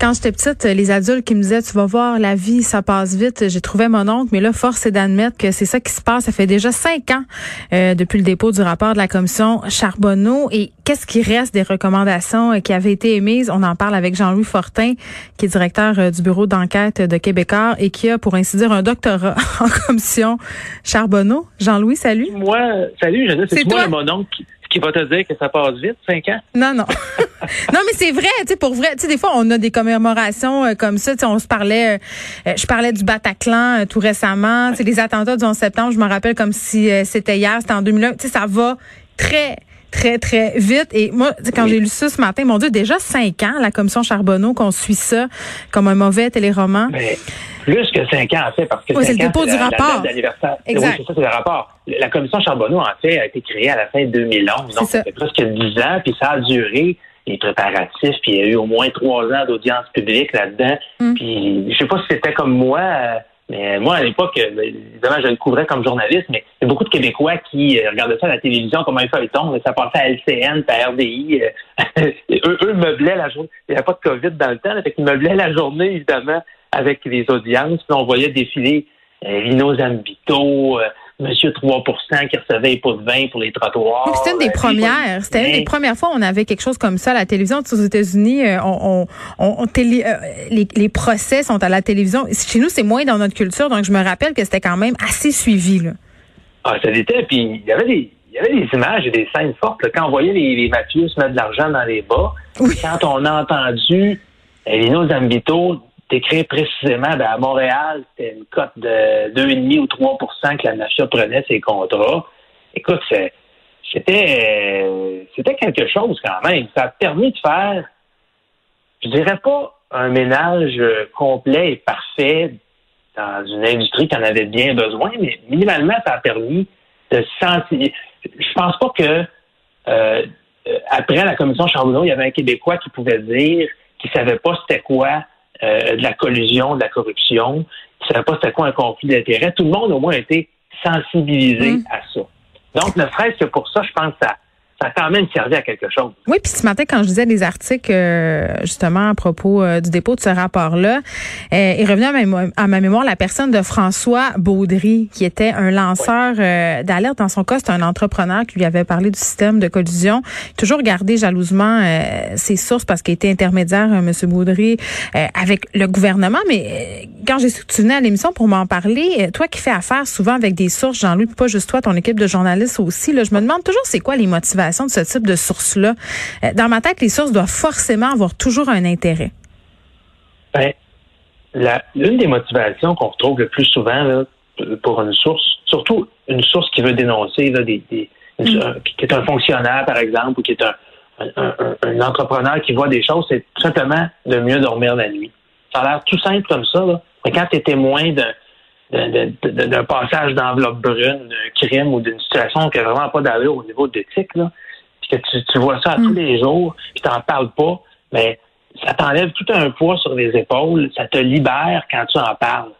Quand j'étais petite, les adultes qui me disaient, tu vas voir, la vie, ça passe vite, j'ai trouvé mon oncle, mais là, force est d'admettre que c'est ça qui se passe. Ça fait déjà cinq ans euh, depuis le dépôt du rapport de la commission Charbonneau. Et qu'est-ce qui reste des recommandations euh, qui avaient été émises? On en parle avec Jean-Louis Fortin, qui est directeur euh, du bureau d'enquête de Québécois et qui a, pour ainsi dire, un doctorat en commission Charbonneau. Jean-Louis, salut. Moi, salut, Jeannette, c'est moi mon oncle qui va te dire que ça passe vite, cinq ans? Non, non. non, mais c'est vrai, tu sais, pour vrai. Tu sais, des fois, on a des commémorations euh, comme ça. Tu sais, on se parlait, euh, je parlais du Bataclan euh, tout récemment. Tu sais, les attentats du 11 septembre, je me rappelle comme si c'était hier, c'était en 2001. Tu sais, ça va très très, très vite. Et moi, quand j'ai lu ça ce matin, mon Dieu, déjà cinq ans, la commission Charbonneau, qu'on suit ça comme un mauvais téléroman. Mais plus que cinq ans, en fait, parce que c'est le dépôt du rapport. Exact. Oui, c'est ça, c'est le rapport. La commission Charbonneau, en fait, a été créée à la fin de 2011. Donc, ça fait presque dix ans, puis ça a duré les préparatifs, puis il y a eu au moins trois ans d'audience publique là-dedans. Mm. Puis je sais pas si c'était comme moi, mais moi, à l'époque, euh, ben, évidemment, je le couvrais comme journaliste, mais il y a beaucoup de Québécois qui euh, regardaient ça à la télévision comme un feuilleton. Ça passait à LCN, à RDI. Euh, eux, eux meublaient la journée. Il n'y avait pas de COVID dans le temps, là, fait qu'ils meublaient la journée, évidemment, avec les audiences. Puis on voyait défiler Lino Zambito, Monsieur 3% qui recevait pots de vin pour les trottoirs. C'était une des premières. C'était une des premières fois où on avait quelque chose comme ça à la télévision. Aux États-Unis, euh, on, on, télé, euh, les, les, procès sont à la télévision. Chez nous, c'est moins dans notre culture, donc je me rappelle que c'était quand même assez suivi. Là. Ah, ça l'était. Puis il y avait des il y avait des images et des scènes fortes. Quand on voyait les, les mafieux se mettre de l'argent dans les bas, quand on a entendu euh, Lino Zambito décrire précisément, ben, à Montréal, c'était une cote de 2,5 ou 3% que la mafia prenait ses contrats. Écoute, c'était c'était quelque chose quand même. Ça a permis de faire, je dirais pas un ménage complet et parfait dans une industrie qui en avait bien besoin, mais minimalement, ça a permis de sentir. Je pense pas que euh, après la commission Charbonneau, il y avait un Québécois qui pouvait dire qu'il savait pas c'était quoi euh, de la collusion, de la corruption, qui ne pas c'était quoi un conflit d'intérêts. Tout le monde, au moins, a été sensibilisé mm. à ça. Donc, ne serait-ce que pour ça, je pense que ça, ça a quand même servi à quelque chose. Oui, puis ce matin, quand je disais des articles euh, justement à propos euh, du dépôt de ce rapport-là, euh, il revenait à ma, mémoire la personne de François Baudry, qui était un lanceur d'alerte. Dans son cas, c'est un entrepreneur qui lui avait parlé du système de collusion. Toujours gardé jalousement ses sources parce qu'il était intermédiaire, M. Baudry, avec le gouvernement. Mais quand j'ai soutenu à l'émission pour m'en parler, toi qui fais affaire souvent avec des sources, Jean-Louis, pas juste toi, ton équipe de journalistes aussi, là, je me demande toujours c'est quoi les motivations de ce type de sources-là. Euh, dans ma tête, les sources doivent forcément avoir toujours un intérêt. Ben, l'une des motivations qu'on retrouve le plus souvent pour une source, surtout une source qui veut dénoncer des, mm. qui est un fonctionnaire, par exemple, ou qui est un, entrepreneur qui voit des choses, c'est tout simplement de mieux dormir la nuit. Ça a l'air tout simple comme ça, mais quand tu es témoin d'un d'un passage d'enveloppe brune, d'un crime ou d'une situation qui n'a vraiment pas d'allure au niveau d'éthique, là, puis que tu, vois ça tous mm. les jours, puis t'en parles pas, mais ça t'enlève tout un poids sur les épaules, ça te libère quand tu en parles.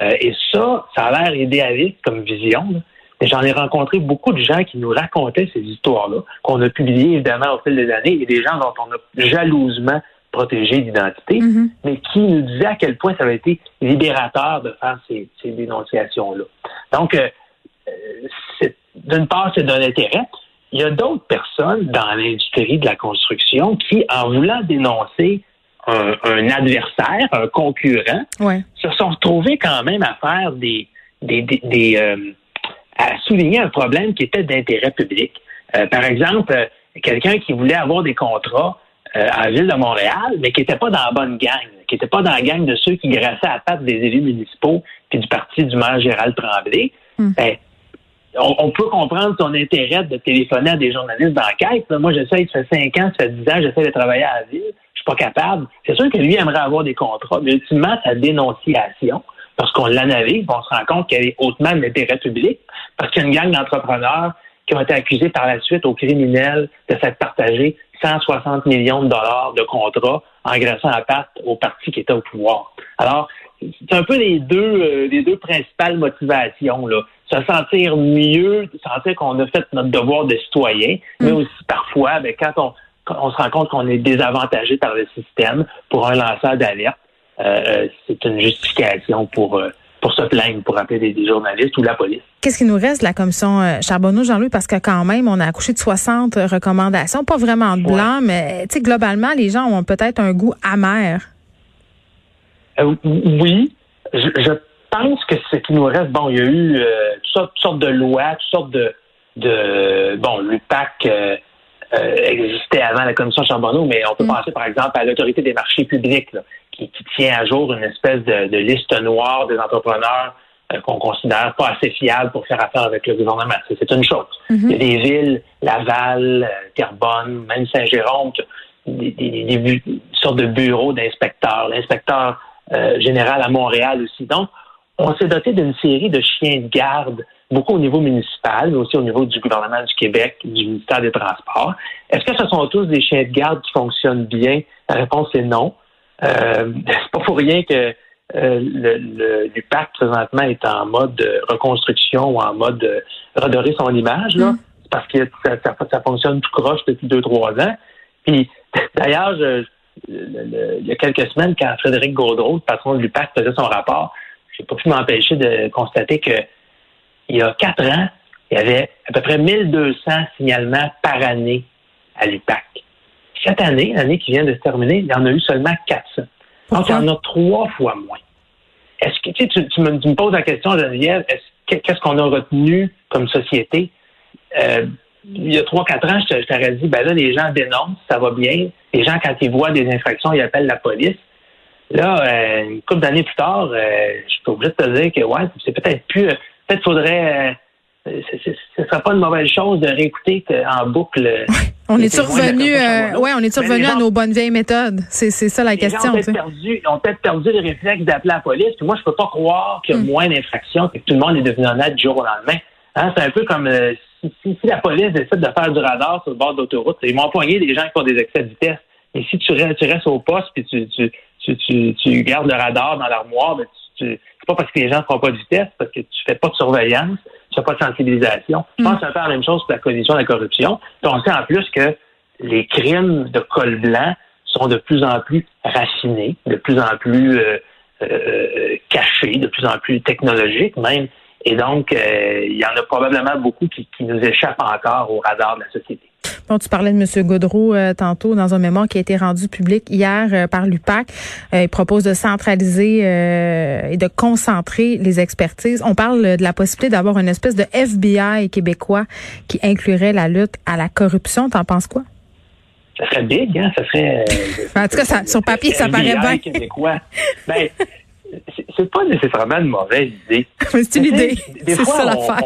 Euh, et ça, ça a l'air idéaliste comme vision, mais j'en ai rencontré beaucoup de gens qui nous racontaient ces histoires-là, qu'on a publiées évidemment au fil des années, et des gens dont on a jalousement protégé d'identité, mm-hmm. mais qui nous disaient à quel point ça avait été libérateur de faire ces, dénonciations-là. Donc, euh, euh, d'une part, c'est d'un intérêt. Il y a d'autres personnes dans l'industrie de la construction qui, en voulant dénoncer un, adversaire, un concurrent, se sont retrouvés quand même à faire des, des, euh, à souligner un problème qui était d'intérêt public. par exemple, quelqu'un qui voulait avoir des contrats euh, à la ville de Montréal, mais qui n'était pas dans la bonne gang, qui n'était pas dans la gang de ceux qui grassaient à la patte des élus municipaux puis du parti du maire Gérald Tremblay. Hmm. Ben, on, peut comprendre son intérêt de téléphoner à des journalistes d'enquête. Moi, j'essaie, ça fait cinq ans, ça fait dix ans, j'essaie de travailler à la ville. Je suis pas capable. C'est sûr que lui aimerait avoir des contrats, mais ultimement, sa dénonciation, parce qu'on l'analyse, on se rend compte qu'elle est hautement d'intérêt public, parce qu'il y a une gang d'entrepreneurs qui ont été accusés par la suite aux criminels de s'être partagés 160 millions de dollars de contrats en graissant la patte au parti qui était au pouvoir. Alors, c'est un peu les deux, les deux principales motivations là. Se sentir mieux, sentir qu'on a fait notre devoir de citoyen, mais mm. aussi parfois, ben, quand on on se rend compte qu'on est désavantagé par le système pour un lanceur d'alerte, c'est une justification pour pour se plaindre, pour appeler des, journalistes ou la police. Qu'est-ce qui nous reste de la commission euh, Charbonneau, Jean-Louis? Parce que quand même, on a accouché de 60 recommandations, pas vraiment de blanc, mais globalement, les gens ont peut-être un goût amer. Euh, oui. Je, pense que ce qui nous reste, bon, il y a eu euh, toutes, sortes, de lois, toutes sortes de, de bon, l'UPAC existait avant la commission Charbonneau, mais on peut mm. penser par exemple à l'autorité des marchés publics, là, qui, tient à jour une espèce de, liste noire des entrepreneurs euh, qu'on considère pas assez fiables pour faire affaire avec le gouvernement. C'est une chose. Mhm. Il y a des villes, Laval, euh, Terrebonne, même Saint-Jérôme, des, des, sortes de bureaux d'inspecteurs. L'inspecteur euh, général à Montréal aussi. Donc, on s'est doté d'une série de chiens de garde, beaucoup au niveau municipal, mais aussi au niveau du gouvernement du Québec, du ministère des Transports. Est-ce que ce sont tous des chiens de garde qui fonctionnent bien? La réponse est non. Euh, c'est pas pour rien que euh, le, l'UPAC présentement est en mode reconstruction ou en mode redorer son image là, mm. parce que ça, ça, fonctionne tout croche depuis deux trois ans. Puis d'ailleurs, il y a quelques semaines, quand Frédéric Gaudreau, le patron de l'UPAC, faisait son rapport, j'ai pas pu m'empêcher de constater que il y a quatre ans, il y avait à peu près 1200 signalements par année à l'UPAC. Cette année, l'année qui vient de se terminer, il y en a eu seulement 400. Donc, il y en a trois fois moins. Est-ce que tu, me, poses la question, Geneviève, qu'est-ce qu'on a retenu comme société? Euh, il y a trois, quatre ans, je t'aurais dit, ben là, les gens dénoncent, ça va bien. Les gens, quand ils voient des infractions, ils appellent la police. Là, euh, une couple d'années plus tard, euh, je suis obligé de te dire que ouais, c'est peut-être plus. peut-être faudrait ce ne serait pas une mauvaise chose de réécouter en boucle. On est revenu, euh, ouais, on est revenu à nos bonnes vieilles méthodes. C'est, ça la question. Gens ont peut-être perdu, le réflexe d'appeler la police. Puis moi, je peux pas croire qu'il y a hmm. moins d'infractions et que tout le monde est devenu honnête du jour au lendemain. Hein, c'est un peu comme euh, si, la police décide de faire du radar sur le bord d'autoroute, ils vont poigner des gens qui font des excès de vitesse. Et si tu restes, tu restes au poste puis tu, tu, tu, tu, gardes le radar dans l'armoire, ben tu, c'est pas parce que les gens ne font pas de vitesse, parce que tu fais pas de surveillance n'y pas de sensibilisation. Je pense mm. que c'est un peu la même chose pour la condition de la corruption. on sait en plus que les crimes de col blanc sont de plus en plus racinés, de plus en plus euh, euh, cachés, de plus en plus technologiques même. Et donc, euh, il y en a probablement beaucoup qui, qui nous échappent encore au radar de la société. Bon, tu parlais de M. Godreau euh, tantôt dans un mémoire qui a été rendu public hier euh, par l'UPAC. Euh, il propose de centraliser et de concentrer les expertises. On parle de la possibilité d'avoir une espèce de FBI québécois qui inclurait la lutte à la corruption. T'en penses quoi? Ça serait big, hein? Ça serait. en tout cas, ça, sur papier, ça paraît bien. québécois. Ben, c'est pas nécessairement une mauvaise idée. c'est une idée. C'est ça l'affaire.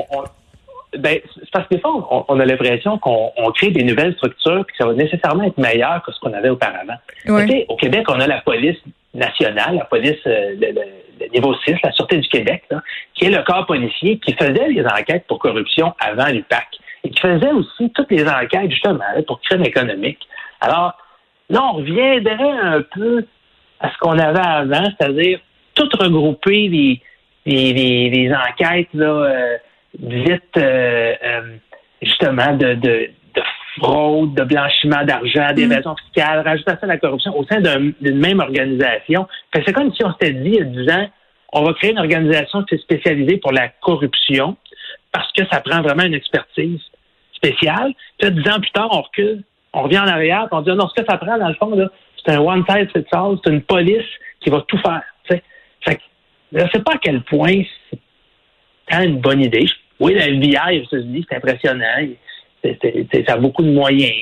Ben, c'est parce que des fois, on, a l'impression qu'on crée des nouvelles structures et que ça va nécessairement être meilleur que ce qu'on avait auparavant. Au Québec, on a la police nationale, la police euh, de, niveau 6, la Sûreté du Québec, qui est le corps policier qui faisait les enquêtes pour corruption avant l'UPAC et qui faisait aussi toutes les enquêtes, justement, pour crime économique. Alors, là, on reviendrait un peu à ce qu'on avait avant, c'est-à-dire tout regrouper les, les, les, enquêtes là, euh, dites euh, euh, justement de, de, de, fraude, de blanchiment d'argent, mm. d'évasion fiscale, rajouter ça à la corruption au sein d'une même organisation. C'est comme si on s'était dit il y a 10 ans, on va créer une organisation qui est spécialisée pour la corruption parce que ça prend vraiment une expertise spéciale. Puis dix ans plus tard, on recule, on revient en arrière, on dit non, ce que ça prend, dans le fond, c'est un one size fits all, c'est une police qui va tout faire. Fait que, je ne sais pas à quel point c'est une bonne idée. Oui, la FBI aux États-Unis, c'est impressionnant. ça a beaucoup de moyens,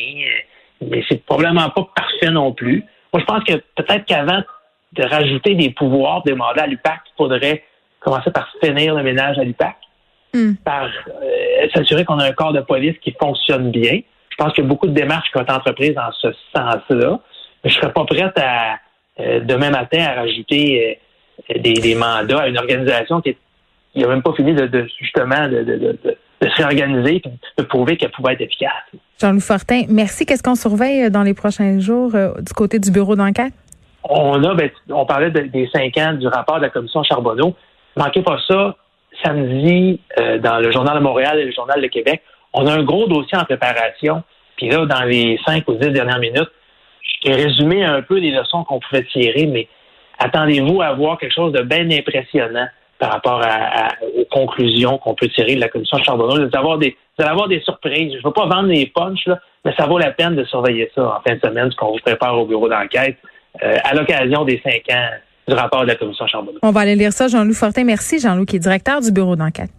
mais c'est probablement pas parfait non plus. Moi, je pense que peut-être qu'avant de rajouter des pouvoirs, des mandats à l'UPAC, il faudrait commencer par finir le ménage à l'UPAC, hmm. par euh, s'assurer qu'on a un corps de police qui fonctionne bien. Je pense qu'il y a beaucoup de démarches qui vont être entreprises dans ce sens-là. Mais je serais pas prête à euh, demain matin à rajouter euh, des, des mandats à une organisation qui n'a même pas fini de, justement de, de, se réorganiser et de prouver qu'elle pouvait être efficace. Jean-Louis Fortin, merci. Qu'est-ce qu'on surveille euh, dans les prochains jours euh, du côté du bureau d'enquête? on a, ben, on parlait des cinq ans du rapport de la commission Charbonneau. Manquez pas ça. Samedi, euh, dans le Journal de Montréal et le Journal de Québec, on a un gros dossier en préparation. Puis là, dans les cinq ou dix dernières minutes, j'ai résumé un peu les leçons qu'on pouvait tirer, mais attendez-vous à voir quelque chose de bien impressionnant par rapport aux conclusions qu'on peut tirer de la commission Charbonneau. Vous allez avoir des, vous allez avoir des surprises. Je ne veux pas vendre les punchs, là, mais ça vaut la peine de surveiller ça en fin de semaine, ce qu'on vous prépare au bureau d'enquête euh, à l'occasion des cinq ans du rapport de la commission Charbonneau. On va aller lire ça, Jean-Loup Fortin. Merci, Jean-Loup, qui est directeur du bureau d'enquête.